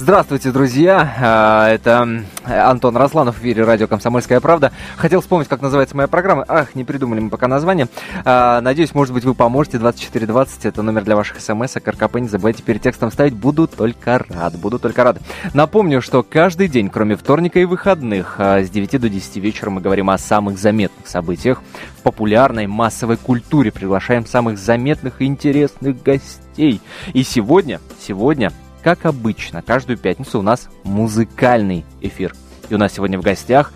Здравствуйте, друзья. А, это Антон Росланов в эфире радио «Комсомольская правда». Хотел вспомнить, как называется моя программа. Ах, не придумали мы пока название. А, надеюсь, может быть, вы поможете. 2420 – это номер для ваших смс. А РКП не забывайте перед текстом ставить. Буду только рад. Буду только рад. Напомню, что каждый день, кроме вторника и выходных, с 9 до 10 вечера мы говорим о самых заметных событиях в популярной массовой культуре. Приглашаем самых заметных и интересных гостей. И сегодня, сегодня как обычно, каждую пятницу у нас музыкальный эфир. И у нас сегодня в гостях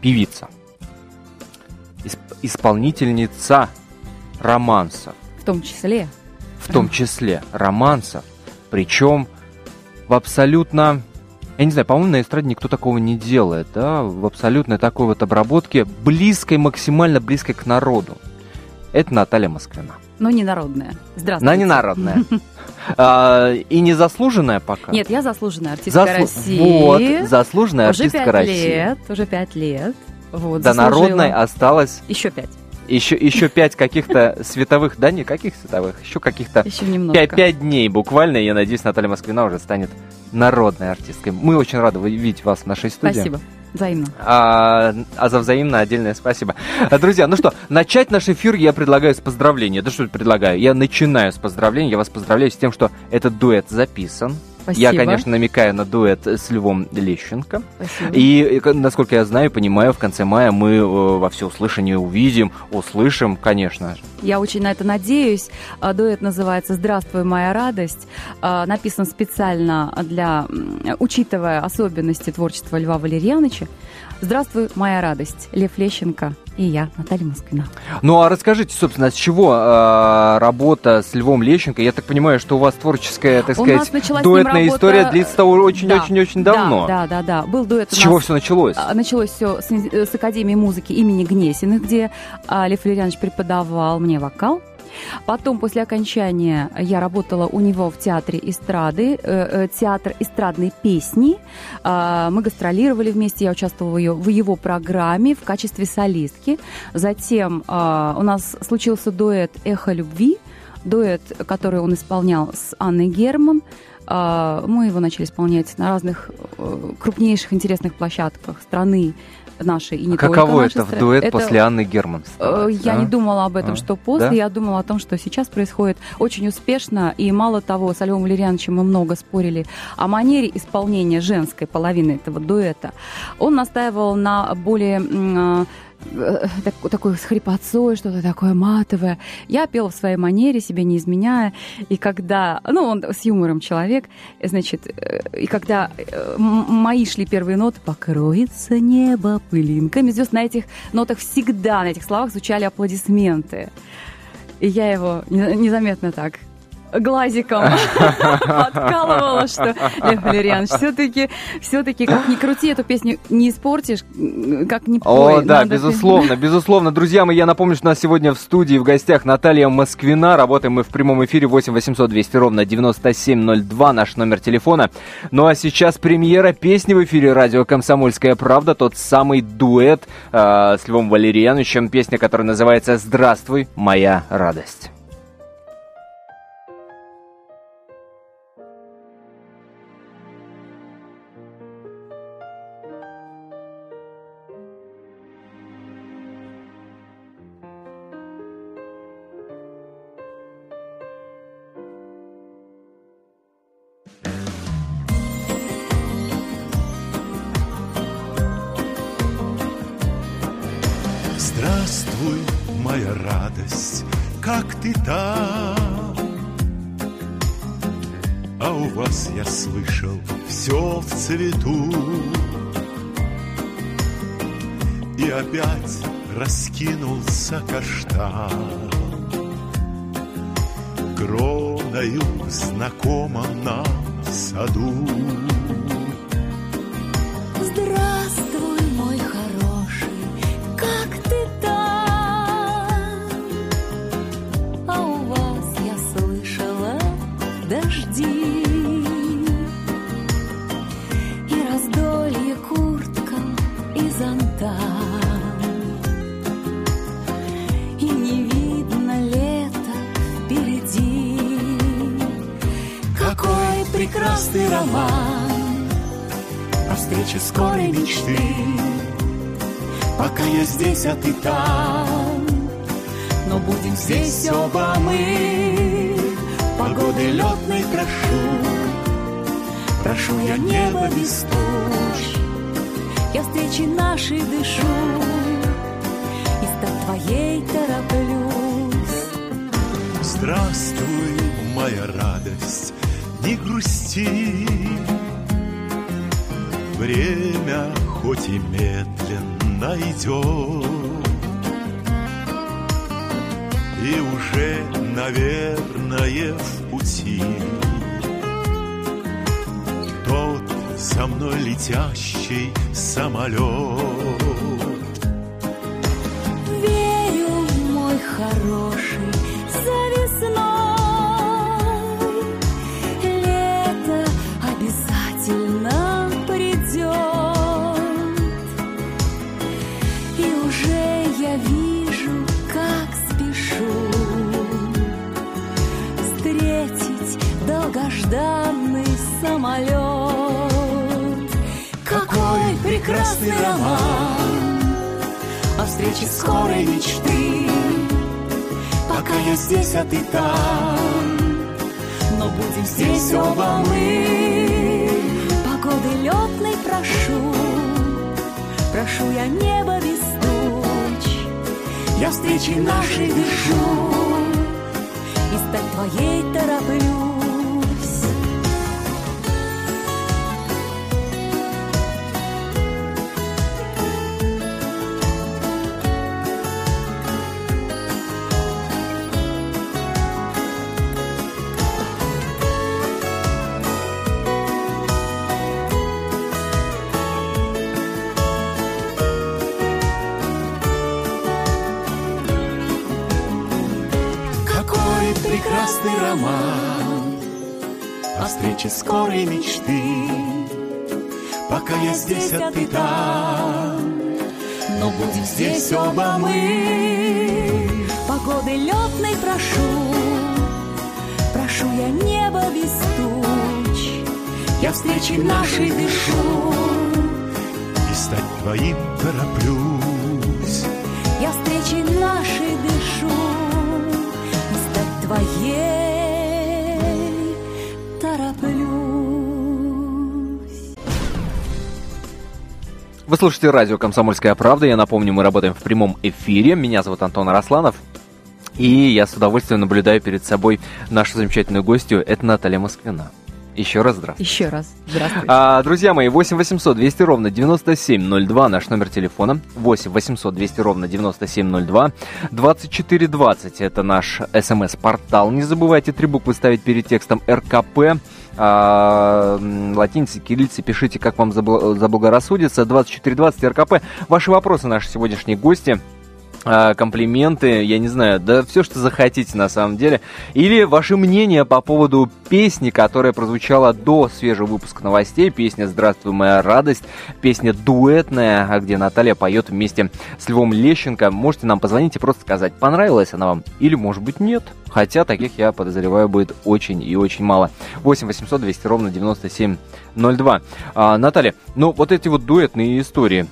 певица, исп- исполнительница романсов. В том числе. В том числе романсов. Причем в абсолютно... Я не знаю, по-моему, на эстраде никто такого не делает, да, в абсолютно такой вот обработке, близкой, максимально близкой к народу. Это Наталья Москвина. Но не народная. Здравствуйте. Но не народная. А, и не заслуженная пока? Нет, я заслуженная артистка Заслу- России. Вот, заслуженная уже артистка пять России. лет, уже пять лет. Вот, До заслужила. народной осталось Еще пять. еще, еще пять каких-то световых, да не каких световых, еще каких-то Еще немножко. пять, пять дней буквально. и Я надеюсь, Наталья Москвина уже станет народной артисткой. Мы очень рады видеть вас в нашей студии. Спасибо. Взаимно. А, а за взаимно отдельное спасибо. Друзья, ну что, начать наш эфир я предлагаю с поздравления. Да что предлагаю? Я начинаю с поздравления. Я вас поздравляю с тем, что этот дуэт записан. Спасибо. Я, конечно, намекаю на дуэт с Львом Лещенко. Спасибо. И, э, насколько я знаю, понимаю, в конце мая мы э, во всеуслышание увидим, услышим, конечно. Я очень на это надеюсь. А, Дуэт называется «Здравствуй, моя радость». А, Написан специально для, учитывая особенности творчества Льва Валерьяновича. «Здравствуй, моя радость». Лев Лещенко и я, Наталья Москвина. Ну а расскажите, собственно, с чего э, работа с Львом Лещенко? Я так понимаю, что у вас творческая, так У сказать, дуэтная работа- история длится очень-очень-очень Да, давно. Да, да, да. Был дуэт С чего все началось? А, Началось все с, с Академии музыки имени Гнесиных, где а, Лев Валерьянович преподавал мне вокал. Потом, после окончания, я работала у него в театре эстрады, э, э, театр эстрадной песни. А, Мы гастролировали вместе, я участвовала в ее- в его программе в качестве солистки. Затем а, у нас случился дуэт «Эхо любви», дуэт, который он исполнял с Анной Герман. А, Мы его начали исполнять на разных э, крупнейших интересных площадках страны нашей и не только Каково это в дуэт Это, после Анны Герман? э, Я а? не думала об этом, А, что после. да? Я думала о том, что сейчас происходит очень успешно. И мало того, с Львом Валерьяновичем мы много спорили о манере исполнения женской половины этого дуэта. Он настаивал на более э, так- такой с хрипотцой, что-то такое матовое. Я пела в своей манере, себе не изменяя. И когда, ну, он с юмором человек, значит, э, и когда э, мои шли первые ноты, покроется небо пылинками звезд, на этих нотах всегда, на этих словах звучали аплодисменты. И я его не- незаметно так глазиком подкалывала, что Лев Валерьянович, все-таки, все-таки, как ни крути, эту песню не испортишь, как ни пой. О, да, безусловно, безусловно. Друзья мои, я напомню, что у нас сегодня в студии в гостях Наталья Москвина. Работаем мы в прямом эфире 8 800 200 ровно 9702, наш номер телефона. Ну а сейчас премьера песни в эфире радио «Комсомольская правда», тот самый дуэт э, с Львом Валерьяновичем, песня, которая называется «Здравствуй, моя радость». Встрече скорой мечты. Пока я здесь, а ты там. Но будем здесь оба мы. Погоды летной прошу. Прошу я небо без туч Я встречи нашей дышу. И стать твоей тороплюсь. Здравствуй, моя радость, не грусти. Время хоть и медленно идет, И уже, наверное, в пути. Тот со мной летящий самолет. Верю, мой хороший, прекрасный роман о встрече скорой мечты. Пока я здесь, а ты там, но будем здесь оба мы. Погоды летной прошу, прошу я небо без туч. Я встречи нашей дышу, и стать твоей тороплюсь. Прекрасный роман О встрече скорой мечты. Пока я здесь, а ты там Но будем здесь оба мы. Погоды летной прошу Прошу я небо без туч Я встречи нашей дышу. И стать твоим тороплюсь. Вы слушаете радио «Комсомольская правда». Я напомню, мы работаем в прямом эфире. Меня зовут Антон Арасланов. И я с удовольствием наблюдаю перед собой нашу замечательную гостью. Это Наталья Москвина. Еще раз здравствуйте. Еще раз. Здравствуйте. А, друзья мои, 8 800 200 ровно 9702 наш номер телефона. 8 800 200 ровно 9702. 2420 это наш смс-портал. Не забывайте три буквы ставить перед текстом РКП. А, латиницы, кириллицы, пишите, как вам забл- заблагорассудится. 2420 РКП. Ваши вопросы, наши сегодняшние гости комплименты, я не знаю, да все, что захотите на самом деле. Или ваше мнение по поводу песни, которая прозвучала до свежего выпуска новостей. Песня «Здравствуй, моя радость». Песня дуэтная, а где Наталья поет вместе с Львом Лещенко. Можете нам позвонить и просто сказать, понравилась она вам или, может быть, нет. Хотя таких, я подозреваю, будет очень и очень мало. 8 800 200 ровно 9702. А, Наталья, ну вот эти вот дуэтные истории,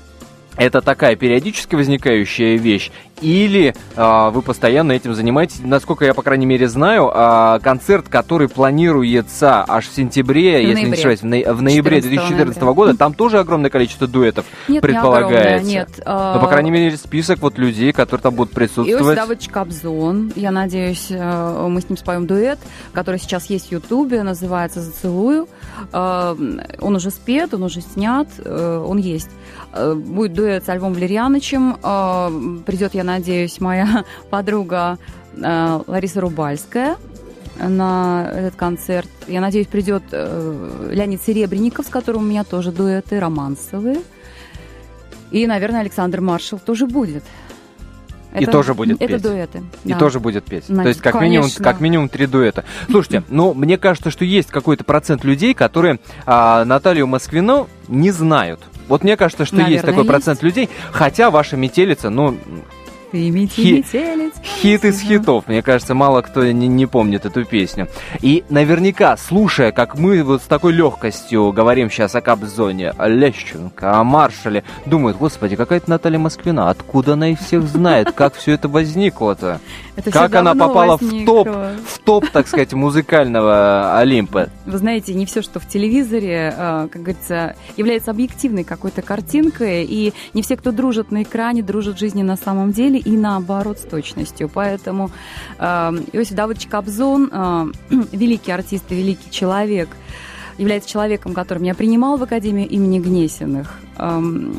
это такая периодически возникающая вещь, или а, вы постоянно этим занимаетесь? Насколько я, по крайней мере, знаю, а, концерт, который планируется аж в сентябре, В если не ошибаюсь, в, ноя- в ноябре 14 2014 ноября. года, там тоже огромное количество дуэтов Нет, предполагается. не огромное, нет. а, Ну, по крайней мере, список вот людей, которые там будут Иосиф присутствовать. Давыдович Кобзон. Я надеюсь, э, мы с ним споем дуэт, который сейчас есть в Ютубе, называется «Зацелую». Э, Он уже спет, он уже снят, э, он есть. Э, Будет дуэт с Альвом Валерьянычем. Э, Придет, я надеюсь, моя подруга Лариса Рубальская на этот концерт. Я надеюсь, придет Леонид Серебренников, с которым у меня тоже дуэты романсовые. И, наверное, Александр Маршал тоже будет. И тоже будет Это петь. дуэты. И да. тоже будет петь. Значит, То есть как минимум, как минимум три дуэта. Слушайте, ну мне кажется, что есть какой-то процент людей, которые а, Наталью Москвину не знают. Вот мне кажется, что есть Наверное, такой есть. процент людей, хотя ваша метелица, ну, Ты мети, Хи- метелец. Хит из хитов. Мне кажется, мало кто не, не помнит эту песню. И наверняка, слушая, как мы вот с такой легкостью говорим сейчас о Кобзоне, о Лещенко, о Маршале, думают, господи, какая-то Наталья Москвина, откуда она их всех знает, как все это возникло-то? Как она попала в топ, в топ, так сказать, музыкального Олимпа? Вы знаете, не все, что в телевизоре, э, как говорится, является объективной какой-то картинкой, и не все, кто дружит на экране, дружат в жизни на самом деле, и наоборот с точностью. Поэтому э, Иосиф Давыдович Кобзон, э, великий артист и великий человек, является человеком, который меня принимал в Академию имени Гнесиных. Эм,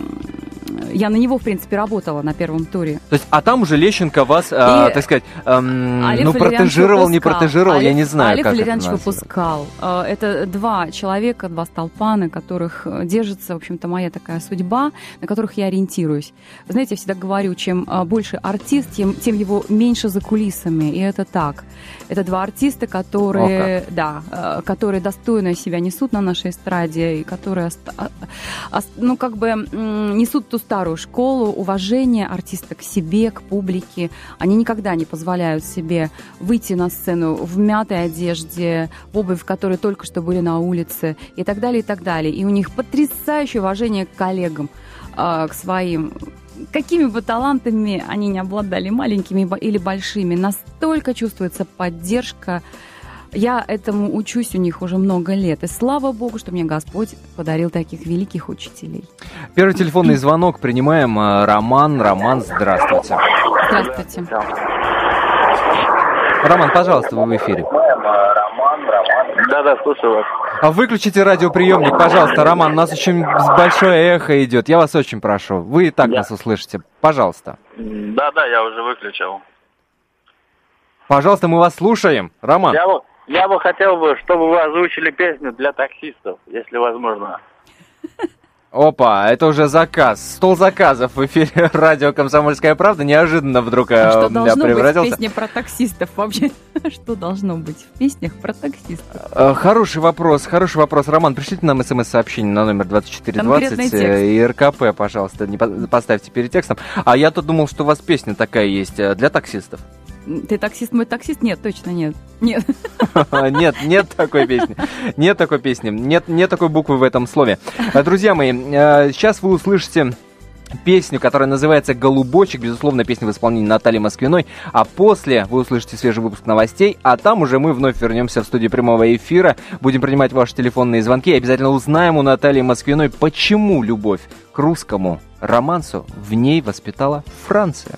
Я на него, в принципе, работала на первом туре. То есть, а там уже Лещенко вас, а, И так сказать, эм, Олег ну, протежировал, не выпускал. протежировал, я Олег- не знаю, Олег как это Валерьянович называется. выпускал. Э, Это два человека, два столпа, на которых э, держится, в общем-то, моя такая судьба, на которых я ориентируюсь. Знаете, я всегда говорю, чем э, больше артист, тем, тем его меньше за кулисами. И это так. Это два артиста, которые, да, э, которые достойно себя несут на нашей эстраде, и которые, а- ну, как бы несут ту старую школу уважения артиста к себе, к публике. Они никогда не позволяют себе выйти на сцену в мятой одежде, в обувь, в которой только что были на улице, и так далее, и так далее. И у них потрясающее уважение к коллегам, а, к своим. Какими бы талантами они не обладали, маленькими или большими, настолько чувствуется поддержка. Я этому учусь у них уже много лет. И слава богу, что мне Господь подарил таких великих учителей. Первый телефонный звонок принимаем. а, Роман, Роман, здравствуйте. Здравствуйте. Роман, пожалуйста, вы в эфире. Да, да, слушаю вас. А выключите радиоприемник, пожалуйста, Роман, у нас очень большое эхо идет. Я вас очень прошу. Вы и так Да. нас услышите. Пожалуйста. Да, да, я уже выключил. Пожалуйста, мы вас слушаем. Роман. Я бы, я бы хотел бы, чтобы вы озвучили песню для таксистов, если возможно. Опа, это уже заказ. Стол заказов в эфире радио «Комсомольская правда». Неожиданно вдруг А э, что я должно быть в превратился. песне про таксистов вообще? Что должно быть в песнях про таксистов? Э, Хороший вопрос, хороший вопрос. Роман, пришлите нам смс-сообщение на номер 2420 Конкретный э, и РКП, пожалуйста, не по- поставьте перед текстом. А я тут думал, что у вас песня такая есть для таксистов. Ты таксист, мой таксист? Нет, точно нет. Нет. Нет, нет такой песни. Нет такой песни. Нет, нет такой буквы в этом слове. Э, Друзья мои, э, сейчас вы услышите песню, которая называется «Голубочек». Безусловно, песня в исполнении Натальи Москвиной. А после вы услышите свежий выпуск новостей. А там уже мы вновь вернемся в студию прямого эфира. Будем принимать ваши телефонные звонки. И обязательно узнаем у Натальи Москвиной, почему любовь к русскому романсу в ней воспитала Франция.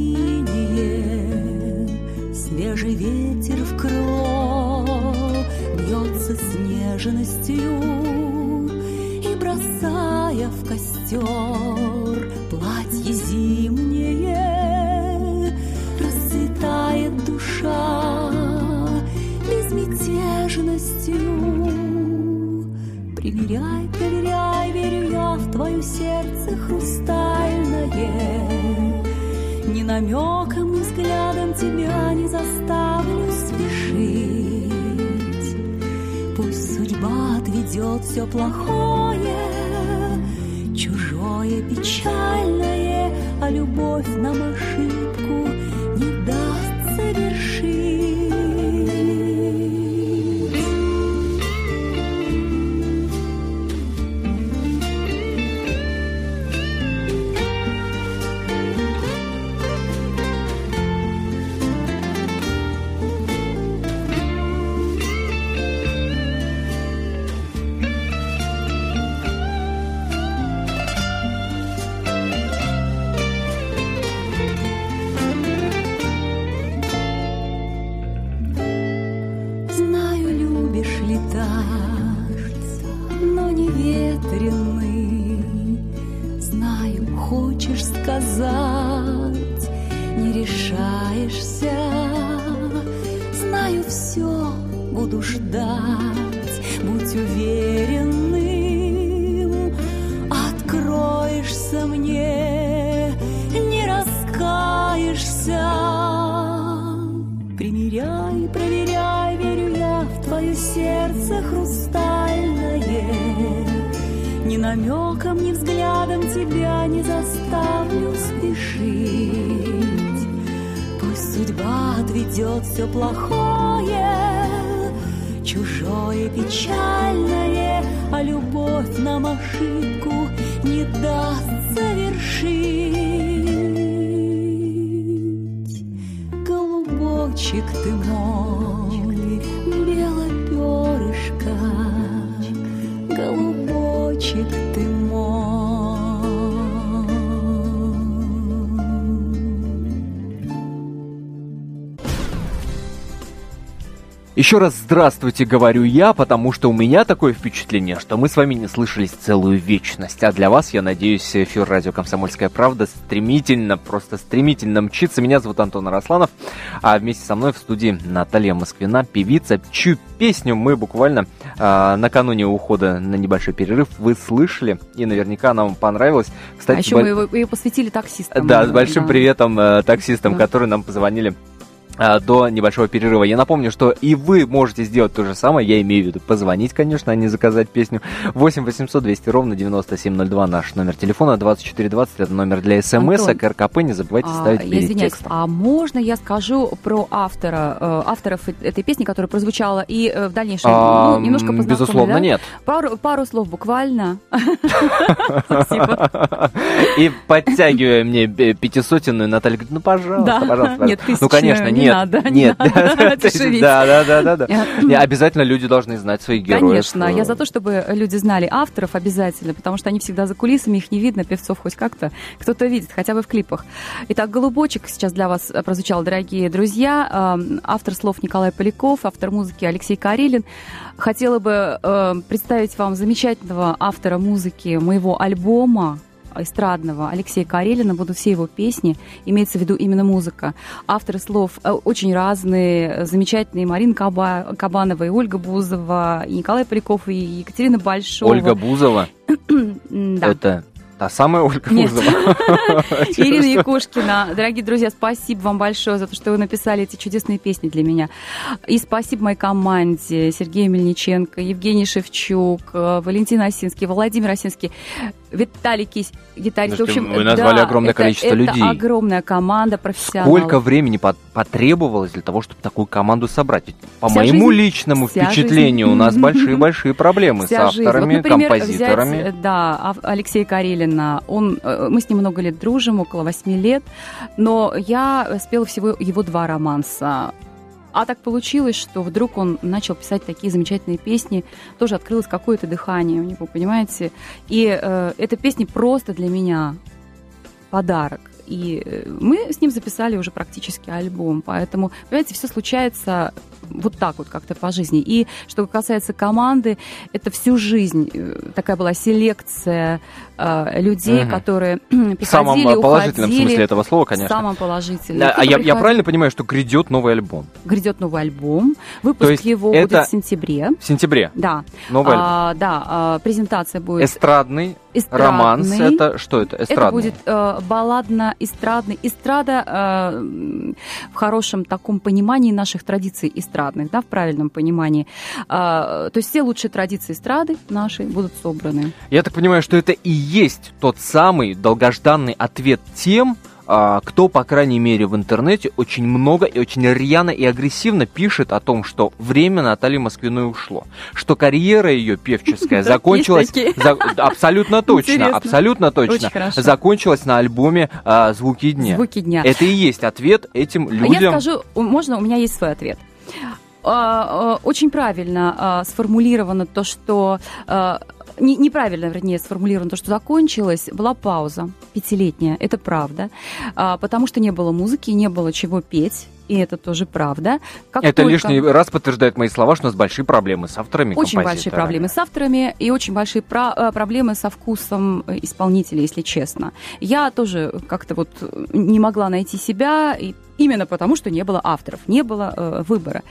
Синее, Свежий ветер в крыло бьется с нежностью И бросая в костер платье зимнее, Расцветает душа безмятежностью. Примеряй, проверяй, верю я в твое сердце хрустальное. Намеком, взглядом тебя не заставлю спешить. Пусть судьба отведет все плохое, чужое печальное, а любовь нам Еще раз здравствуйте, говорю я, потому что у меня такое впечатление, что мы с вами не слышались целую вечность. А для вас, я надеюсь, эфир радио «Комсомольская правда» стремительно, просто стремительно мчится. Меня зовут Антон Арасланов, а вместе со мной в студии Наталья Москвина, певица, чью песню мы буквально а, накануне ухода на небольшой перерыв вы слышали, и наверняка она вам понравилась. Кстати, а еще бо- мы его, ее посвятили таксистам. да, с большим Да. приветом э, таксистам, Да. которые нам позвонили а, до небольшого перерыва. Я напомню, что и вы можете сделать то же самое, я имею в виду позвонить, конечно, а не заказать песню. 8 800 200 ровно 9702 наш номер телефона, 2420 это номер для смс, а КРКП не забывайте А, ставить перед извиняюсь, текстом. а можно я скажу про автора, э, авторов э- этой песни, которая прозвучала, и э, в дальнейшем А, ну, немножко познакомлю, Безусловно, да? нет. Пару, пару слов буквально. И подтягивая мне э, пятисотенную, Наталья говорит, ну, пожалуйста, пожалуйста. Нет, пожалуйста». Ну, конечно, тысячную не нет. надо, не Нет. надо есть, дешевить. Да, да, да, да, да. Я- Не, Обязательно люди должны знать своих героев. Конечно, я за то, чтобы люди знали авторов обязательно, потому что они всегда за кулисами, их не видно, певцов хоть как-то кто-то видит, хотя бы в клипах. Итак, «Голубочек» сейчас для вас прозвучал, дорогие друзья. Эм, Автор слов Николай Поляков, автор музыки Алексей Карелин. Хотела бы э, представить вам замечательного автора музыки моего альбома, эстрадного Алексея Карелина, будут все его песни, имеется в виду именно музыка. Авторы слов э, очень разные, э, замечательные Марина Каба- Кабанова и Ольга Бузова, и Николай Поляков, и Екатерина Большова. Ольга Бузова, да. это та самая Ольга Нет. Бузова. Ирина Якушкина. Дорогие друзья, спасибо вам большое за то, что вы написали эти чудесные песни для меня. И спасибо моей команде Сергею Мельниченко, Евгений Шевчук, э, Валентин Осинский, Владимир Осинский, Виталий Кись, гитарист. В Слушайте, общем, вы назвали да, огромное это- количество это людей. огромная команда профессионалов. Сколько времени по- потребовалось для того, чтобы такую команду собрать? Ведь По Вся моему жизнь. личному впечатлению, жизнь. у нас большие-большие проблемы с Вся жизнь. авторами, Вот, например, композиторами. взять, э, да, Алексея Карелина. Он, э, мы с ним много лет дружим, около восьми лет, но я спела всего его два романса. А так получилось, что вдруг он начал писать такие замечательные песни, тоже открылось какое-то дыхание у него, понимаете? И э, эта песня просто для меня подарок. И э, мы с ним записали уже практически альбом. Поэтому, понимаете, все случается вот так вот как-то по жизни. И что касается команды, это всю жизнь э, такая была селекция людей, Мгм. которые В приходили, самом положительном уходили. смысле этого слова, В конечно. самом положительном. А а я, я правильно понимаю, что грядет новый альбом? Грядет новый альбом. Выпуск есть его это будет в сентябре. В сентябре. Да, Новый альбом. А, да, а, презентация будет Эстрадный эстрадный. Романс это что это? Эстрадный. Это будет э, балладно-эстрадный. Эстрада э, в хорошем таком понимании наших традиций эстрадных, да, в правильном понимании. А, то есть все лучшие традиции эстрады наши будут собраны. Я так понимаю, что это и есть тот самый долгожданный ответ тем, а, кто, по крайней мере, в интернете очень много и очень рьяно и агрессивно пишет о том, что время Натальи Москвиной ушло, что карьера ее певческая закончилась за- абсолютно точно, Интересно. абсолютно точно закончилась на альбоме а, "Звуки дня". Звуки дня. Это и есть ответ этим А Я людям. скажу, у- можно, у меня есть свой ответ. Очень правильно сформулировано то, что не- неправильно, вернее, сформулировано то, что закончилась, была пауза пятилетняя, это правда, А, потому что не было музыки, не было чего петь, и это тоже правда. Как Это только- лишний раз подтверждает мои слова, что у нас большие проблемы с авторами, Очень большие проблемы с авторами и очень большие про- э, проблемы со вкусом э, исполнителя, если честно. Я тоже как-то вот не могла найти себя, и именно потому, что не было авторов, не было э, выбора.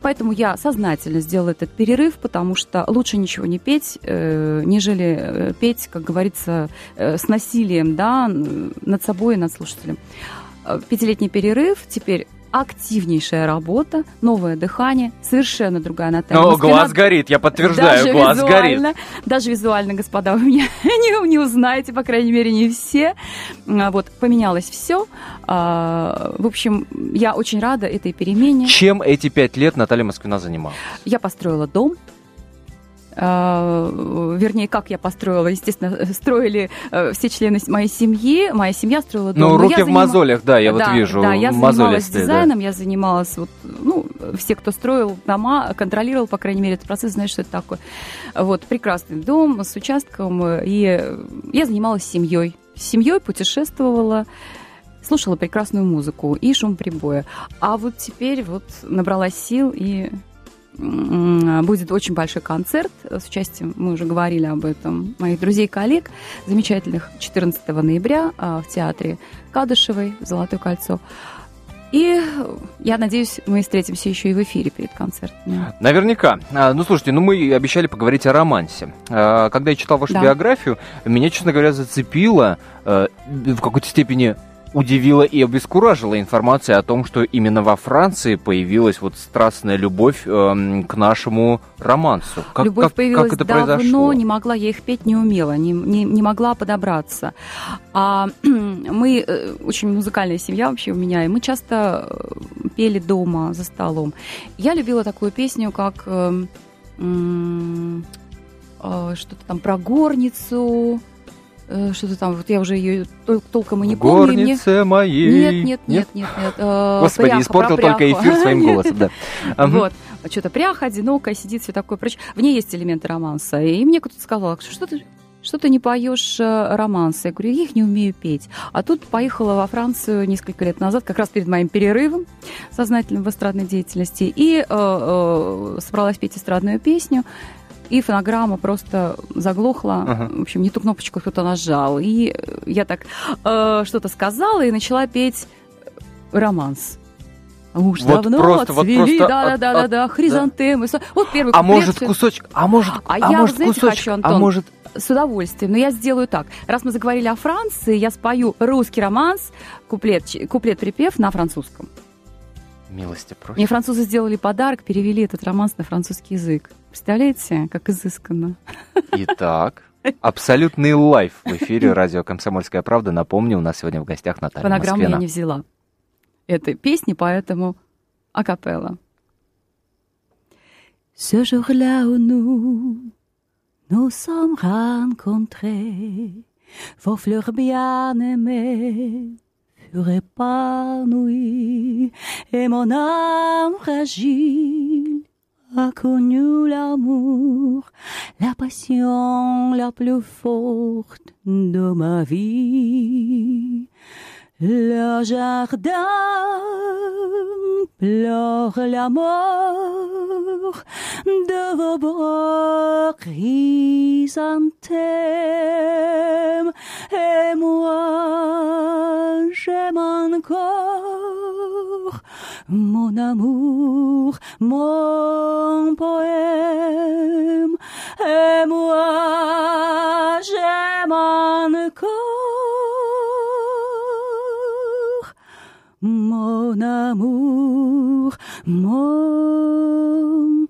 Поэтому я сознательно сделала этот перерыв, потому что лучше ничего не петь, э, нежели э, петь, как говорится, э, с насилием, да, над собой и над слушателем. Пятилетний перерыв, теперь активнейшая работа, новое дыхание, совершенно другая Наталья О, Москвина. глаз горит, я подтверждаю, Даже глаз горит. даже визуально, господа, вы меня не, не узнаете, по крайней мере, не все. А, Вот, поменялось все. В общем, я очень рада этой перемене. Чем эти пять лет Наталья Москвина занималась? Я построила дом. А, Вернее, как я построила, естественно, строили э, все члены моей семьи. Моя семья строила дом. Ну, руки в занима- мозолях, да, я вот Да, вижу. Да, я занималась мозолистые, да. дизайном, я занималась, вот, ну, все, кто строил дома, контролировал, по крайней мере, этот процесс, знают, что это такое. Вот, прекрасный дом с участком, э, и э, я занималась семьей. С семьей путешествовала, слушала прекрасную музыку и шум прибоя. А вот теперь вот набралась сил и будет очень большой концерт с участием, мы уже говорили об этом, моих друзей и коллег, замечательных 14 ноября а, в театре Кадышевой «Золотое кольцо». И я надеюсь, мы встретимся еще и в эфире перед концертом. Наверняка. А, Ну, слушайте, ну мы обещали поговорить о романсе. А, Когда я читал вашу Да. биографию, меня, честно говоря, зацепило, э, в какой-то степени удивила и обескуражила информация о том, что именно во Франции появилась вот страстная любовь эм, к нашему романсу. Как, Любовь как- появилась как это давно, произошло? не могла я их петь, не умела, не, не, не могла подобраться. А мы э, очень музыкальная семья вообще у меня, и мы часто э, пели дома за столом. Я любила такую песню, как э, э, что-то там про горницу, э, что-то там, вот я уже ее тол- толком и не В помню. и мне- горнице моей. Нет, нет, нет, нет, нет. э, Господи, пряха, испортил только пряху. эфир своим голосом, да. Вот. Что-то пряха, одинокая, сидит, все такое прочее. В ней есть элементы романса. И мне кто-то сказал, что ты что ты не поешь э, романсы? Я говорю, я их не умею петь. А тут поехала во Францию несколько лет назад, как раз перед моим перерывом сознательным в эстрадной деятельности, и э, э, собралась петь эстрадную песню. И фонограмма просто заглохла. Ага. В общем, не ту кнопочку кто-то нажал. И я так э, что-то сказала и начала петь романс. Уж Вот давно просто, вот цвели, просто да, от- да, да, от- да, хризантемы. Со- Вот первый А может кусочек, а может, А а, я, может знаете, кусочек, хочу, а Антон, может с удовольствием. Но я сделаю так. Раз мы заговорили о Франции, я спою русский романс, куплет, куплет-припев на французском. милости просим. Мне французы сделали подарок, перевели этот романс на французский язык. Представляете, как изысканно? Итак, абсолютный лайф в эфире радио «Комсомольская правда». Напомню, у нас сегодня в гостях Наталья Фонограмму я Москвина. не взяла этой песни, поэтому акапелла. Ce jour-là où nous nous sommes rencontrés, vos fleurs bien-aimées furent épanouies, et mon âme fragile a connu l'amour, la passion la plus forte de ma vie. Le jardin pleure la mort de vos beaux chrysanthèmes. Et moi, j'aime encore mon amour, mon poème. Et moi, j'aime mon amour, mon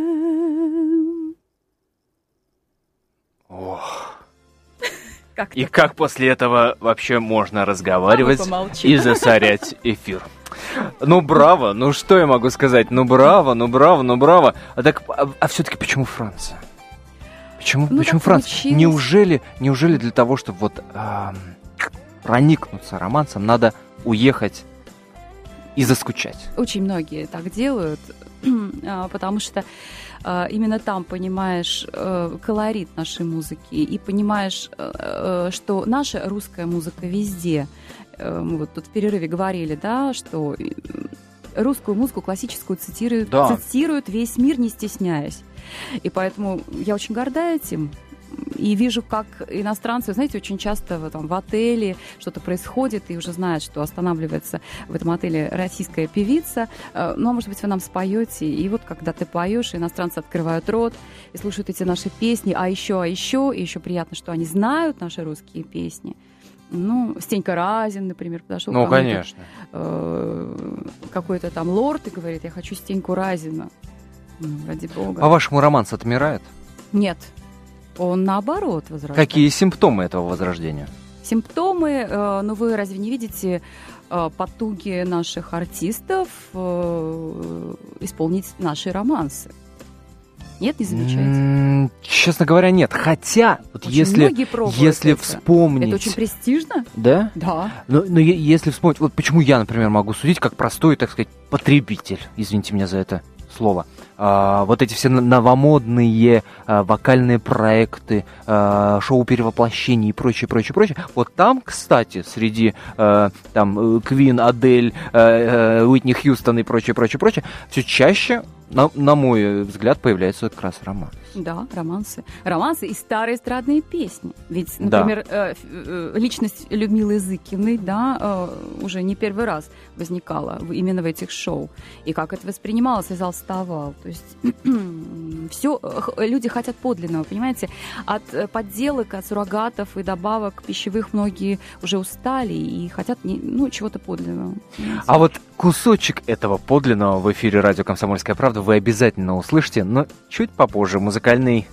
poème. Ох. Как И как после этого вообще можно разговаривать А и засорять эфир? Ну, браво, ну что я могу сказать? Ну, браво, ну, браво, ну, браво. А так, а, все-таки почему Франция? Почему, Ну, почему Франция? получилось. Неужели, неужели для того, чтобы вот ам, проникнуться романсом, надо уехать и заскучать? Очень многие так делают, а, потому что а, именно там понимаешь э, колорит нашей музыки и понимаешь, э, э, что наша русская музыка везде. Мы вот тут в перерыве говорили, да, что русскую музыку классическую цитируют, Да. цитирует весь мир, не стесняясь. И поэтому я очень горда этим. И вижу, как иностранцы, знаете, очень часто в, там, в отеле что-то происходит, и уже знают, что останавливается в этом отеле российская певица. Э, Ну, а может быть, вы нам споете. И вот когда ты поешь, иностранцы открывают рот и слушают эти наши песни, а еще, а еще, и еще приятно, что они знают наши русские песни. Ну, Стенька Разин, например, подошел Ну, конечно. э, какой-то там лорд и говорит, я хочу Стеньку Разина. Ну, ради бога. По-вашему, романс отмирает? Нет, он наоборот возрастает. Какие симптомы этого возрождения? Симптомы, э, ну вы разве не видите э, потуги наших артистов э, исполнить наши романсы? Нет, не замечаете? Честно говоря, нет. Хотя, вот Очень если, если это. вспомнить... Это очень престижно? Да? Да. Но, но если вспомнить, вот почему я, например, могу судить как простой, так сказать, потребитель, извините меня за это слово. А, вот эти все новомодные а, вокальные проекты, а, шоу перевоплощений и прочее, прочее, прочее. Вот там, кстати, среди там Квин, Адель, а, а, Уитни Хьюстон и прочее, прочее, прочее, все чаще, на, на мой взгляд, появляется как раз роман. Да, романсы. Романсы и старые эстрадные песни. Ведь, Да. например, э, ф- э, личность Людмилы Зыкиной, да, э, уже не первый раз возникала именно в этих шоу. И как это воспринималось, и зал вставал. То есть все, люди хотят подлинного, понимаете? От э, подделок, от суррогатов и добавок пищевых многие уже устали и хотят не- ну, чего-то подлинного. понимаете? А вот кусочек этого подлинного в эфире радио «Комсомольская правда» вы обязательно услышите, но чуть попозже. Музыкальный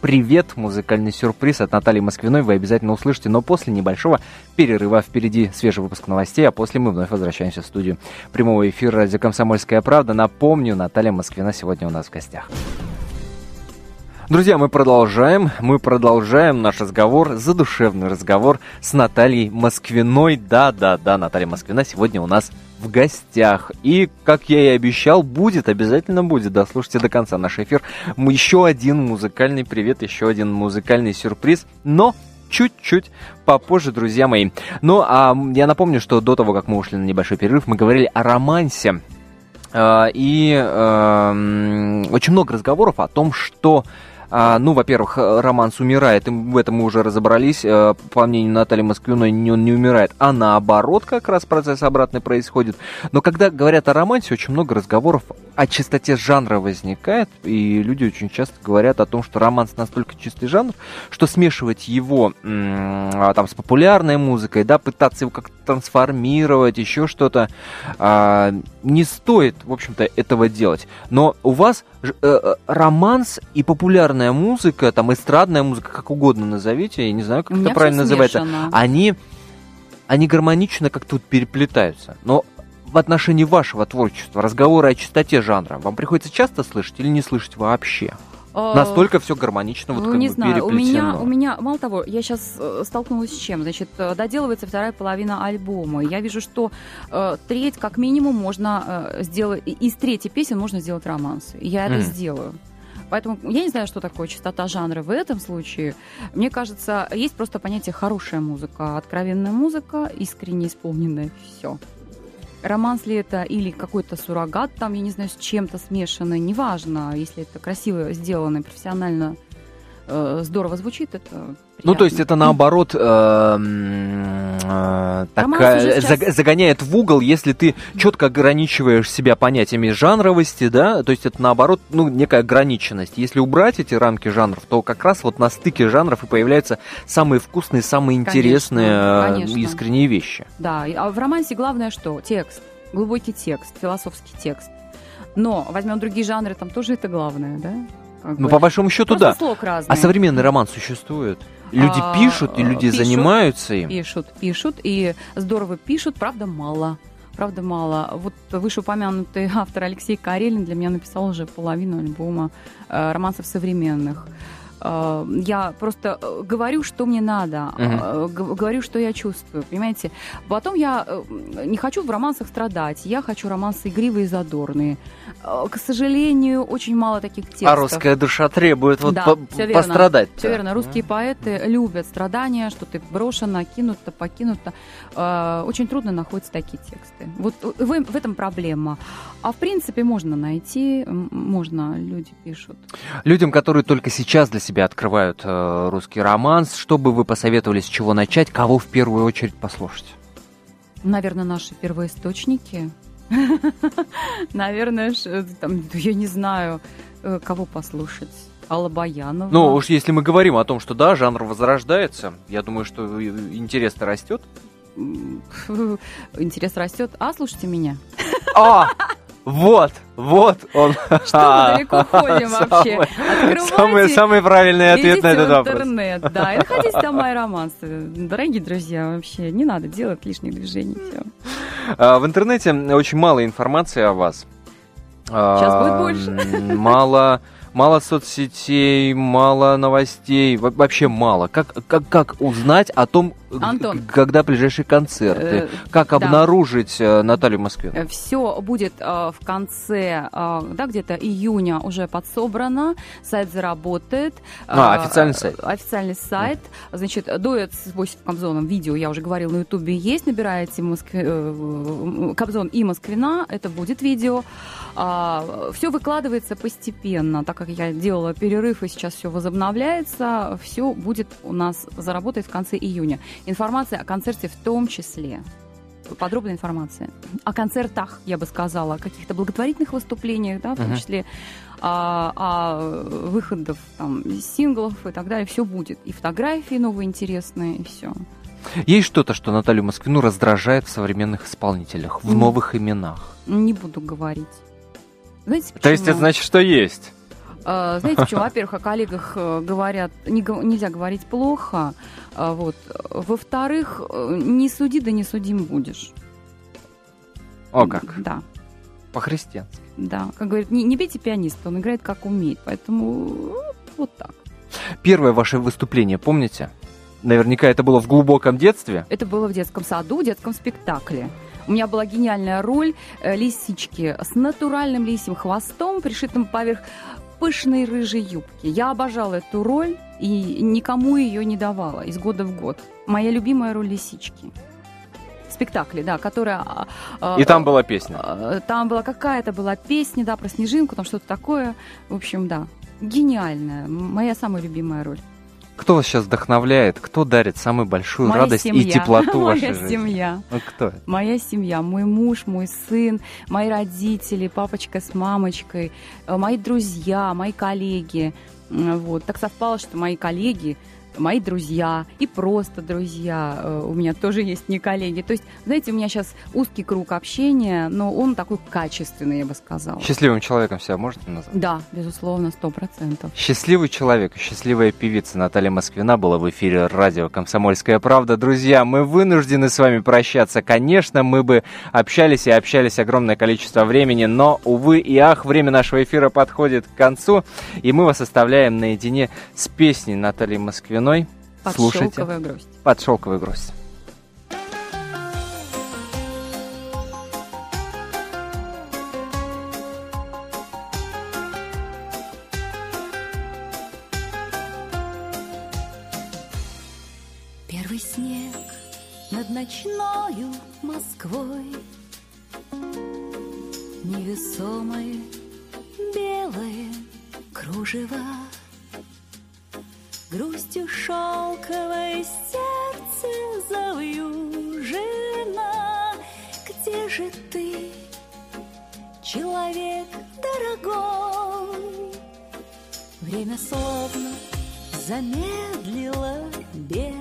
привет, музыкальный сюрприз от Натальи Москвиной вы обязательно услышите, но после небольшого перерыва. Впереди свежий выпуск новостей, а после мы вновь возвращаемся в студию прямого эфира радио «Комсомольская правда». Напомню, Наталья Москвина сегодня у нас в гостях. Друзья, мы продолжаем, мы продолжаем наш разговор, задушевный разговор с Натальей Москвиной. Да-да-да, Наталья Москвина сегодня у нас в гостях. И, как я и обещал, будет, обязательно будет, дослушайте до конца наш эфир. Еще один музыкальный привет, еще один музыкальный сюрприз, но чуть-чуть попозже, друзья мои. Ну, а я напомню, что до того, как мы ушли на небольшой перерыв, мы говорили о романсе. А, И эм, очень много разговоров о том, что а, ну, во-первых, э, романс умирает, и в этом мы уже разобрались. Э, По мнению Натальи Москвиной, он не умирает, а наоборот, как раз процесс обратный происходит. Но когда говорят о романсе, очень много разговоров о чистоте жанра возникает, и люди очень часто говорят о том, что романс настолько чистый жанр, что смешивать его а, там с популярной музыкой, да, пытаться его как-то трансформировать, еще что-то, а, не стоит, в общем-то, этого делать. Но у вас э, э, романс и популярная музыка, там эстрадная музыка, как угодно назовите, я не знаю, как это правильно называется, они, они гармонично как-то вот переплетаются. Но в отношении вашего творчества, разговоры о чистоте жанра, вам приходится часто слышать или не слышать вообще? А, Настолько все гармонично, вот ну, как не бы знаю, у меня, у меня, мало того, я сейчас столкнулась с чем? Значит, э, доделывается вторая половина альбома. Я вижу, что э, треть, как минимум, можно э, сделать, из третьей песен можно сделать романс. Я это Мгм. сделаю. Поэтому я не знаю, что такое чистота жанра в этом случае. Мне кажется, есть просто понятие хорошая музыка, откровенная музыка, искренне исполненная все. Романс ли это или какой-то суррогат, там, я не знаю, с чем-то смешанный, неважно, если это красиво сделано, профессионально здорово звучит, это Ну, приятно. то есть это наоборот э, э, Романс такая- сейчас- заг- загоняет в угол, если ты четко ограничиваешь себя понятиями жанровости, да, то есть это наоборот, ну, некая ограниченность. Если убрать эти рамки жанров, то как раз вот на стыке жанров и появляются самые вкусные, самые Конечно, интересные, э, конечно. искренние вещи. Да, а в романсе главное что? Текст, глубокий текст, философский текст. Но возьмем другие жанры, там тоже это главное, да? Как Ну, бы. по большому счету, Просто да. слог разный. А современный роман существует? Люди А, пишут, и люди пишут, занимаются им. Пишут, пишут, и здорово пишут, правда, мало. Правда, мало. Вот вышеупомянутый автор Алексей Карелин для меня написал уже половину альбома э, романсов современных. Э, Я просто э, говорю, что мне надо, г- говорю, что я чувствую, понимаете? Потом я не хочу в романсах страдать, я хочу романсы игривые и задорные. К сожалению, очень мало таких текстов. А русская душа требует вот Да, по- верно. пострадать. Все верно. Русские поэты любят страдания, что ты покинута. Э, Очень трудно находятся такие тексты. Вот в, в этом проблема. А в принципе можно найти, можно, люди пишут. Людям, которые только сейчас для себя открывают э, русский романс, что бы вы посоветовали, с чего начать, кого в первую очередь послушать? Наверное, наши первоисточники. Наверное, ш- там, я не знаю, э, кого послушать. Алла Баянова. Ну, уж если мы говорим о том, что да, жанр возрождается, я думаю, что и- интерес-то растет. Интерес растет. А, слушайте меня. А! Вот, вот он. Что мы далеко ходим вообще? Самый, Открывайте, самый правильный ответ на этот вопрос. интернет, да, и находите там мои романсы. Дорогие друзья, вообще, не надо делать лишних движений. А, В интернете очень мало информации о вас. Сейчас будет А, больше. Мало, мало соцсетей, мало новостей, во- вообще мало. Как, как, как узнать о том, Антон. когда ближайшие концерты? Э, Как обнаружить э, Наталью в Москве? Все будет э, в конце, э, да, где-то июня уже подсобрано, сайт заработает. А, Э, официальный сайт. Официальный сайт. Значит, дуэт с Босиком Кобзоном видео, я уже говорила, на Ютубе есть, набираете э, Кобзон и Москвина, это будет видео. все выкладывается постепенно, так как я делала перерыв и сейчас все возобновляется, все будет у нас заработает в конце июня. Информация о концерте в том числе подробная информация о концертах, я бы сказала, о каких-то благотворительных выступлениях, да, в том Мгм. числе а, о выходах там, синглов и так далее, все будет. И фотографии новые интересные, и все. Есть что-то, что Наталью Москвину раздражает в современных исполнителях, в новых именах? Не буду говорить. Знаете, почему? То есть это значит, что есть? А, Знаете, почему? Во-первых, о коллегах э, говорят, не нельзя говорить плохо. а, Вот. Во-вторых, э, не суди, да не судим будешь. О как, Да. по-христиански. Да, как говорят, не, не бейте пианиста, он играет как умеет, поэтому э, вот так. Первое ваше выступление, помните? Наверняка это было в глубоком детстве. Это было в детском саду, в детском спектакле. У меня была гениальная роль э, лисички с натуральным лисьим хвостом, пришитым поверх пышной рыжей юбки. Я обожала эту роль и никому ее не давала из года в год. Моя любимая роль лисички. Спектакле, да, которая... а, а, И там была песня. а, Там была какая-то была песня, да, про снежинку, там что-то такое. В общем, да. Гениальная. Моя самая любимая роль. Кто вас сейчас вдохновляет? Кто дарит самую большую Моя радость и семья. теплоту в вашей Моя жизни? семья. Ну, кто это? Моя семья, мой муж, мой сын, мои родители, папочка с мамочкой, э, мои друзья, мои коллеги. Вот. Так совпало, что мои коллеги, мои друзья и просто друзья э, у меня тоже есть не коллеги. То есть, знаете, у меня сейчас узкий круг общения, но он такой качественный, я бы сказала. Счастливым человеком себя можете назвать? Да, безусловно, сто процентов. Счастливый человек, счастливая певица Наталья Москвина была в эфире радио «Комсомольская правда». Друзья, мы вынуждены с вами прощаться. Конечно, мы бы общались и общались огромное количество времени, но, увы и ах, время нашего эфира подходит к концу, и мы вас оставляем наедине с песней Натальи Москвиной. Под Слушайте. шелковая грусть. Под шелковую грусть. Первый снег над ночною Москвой Невесомое белое кружево грустью шелковое сердце завью Жена, где же ты, человек дорогой? Время словно замедлило бег.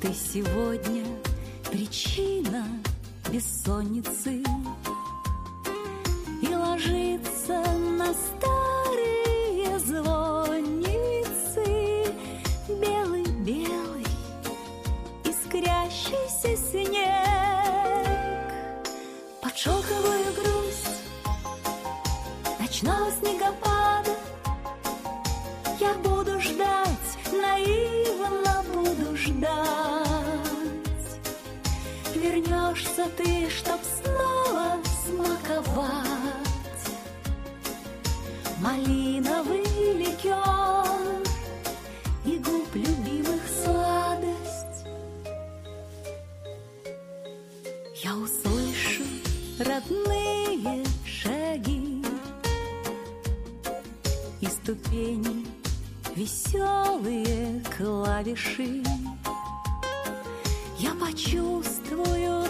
Ты сегодня причина бессонницы. тяжелые клавиши. Я почувствую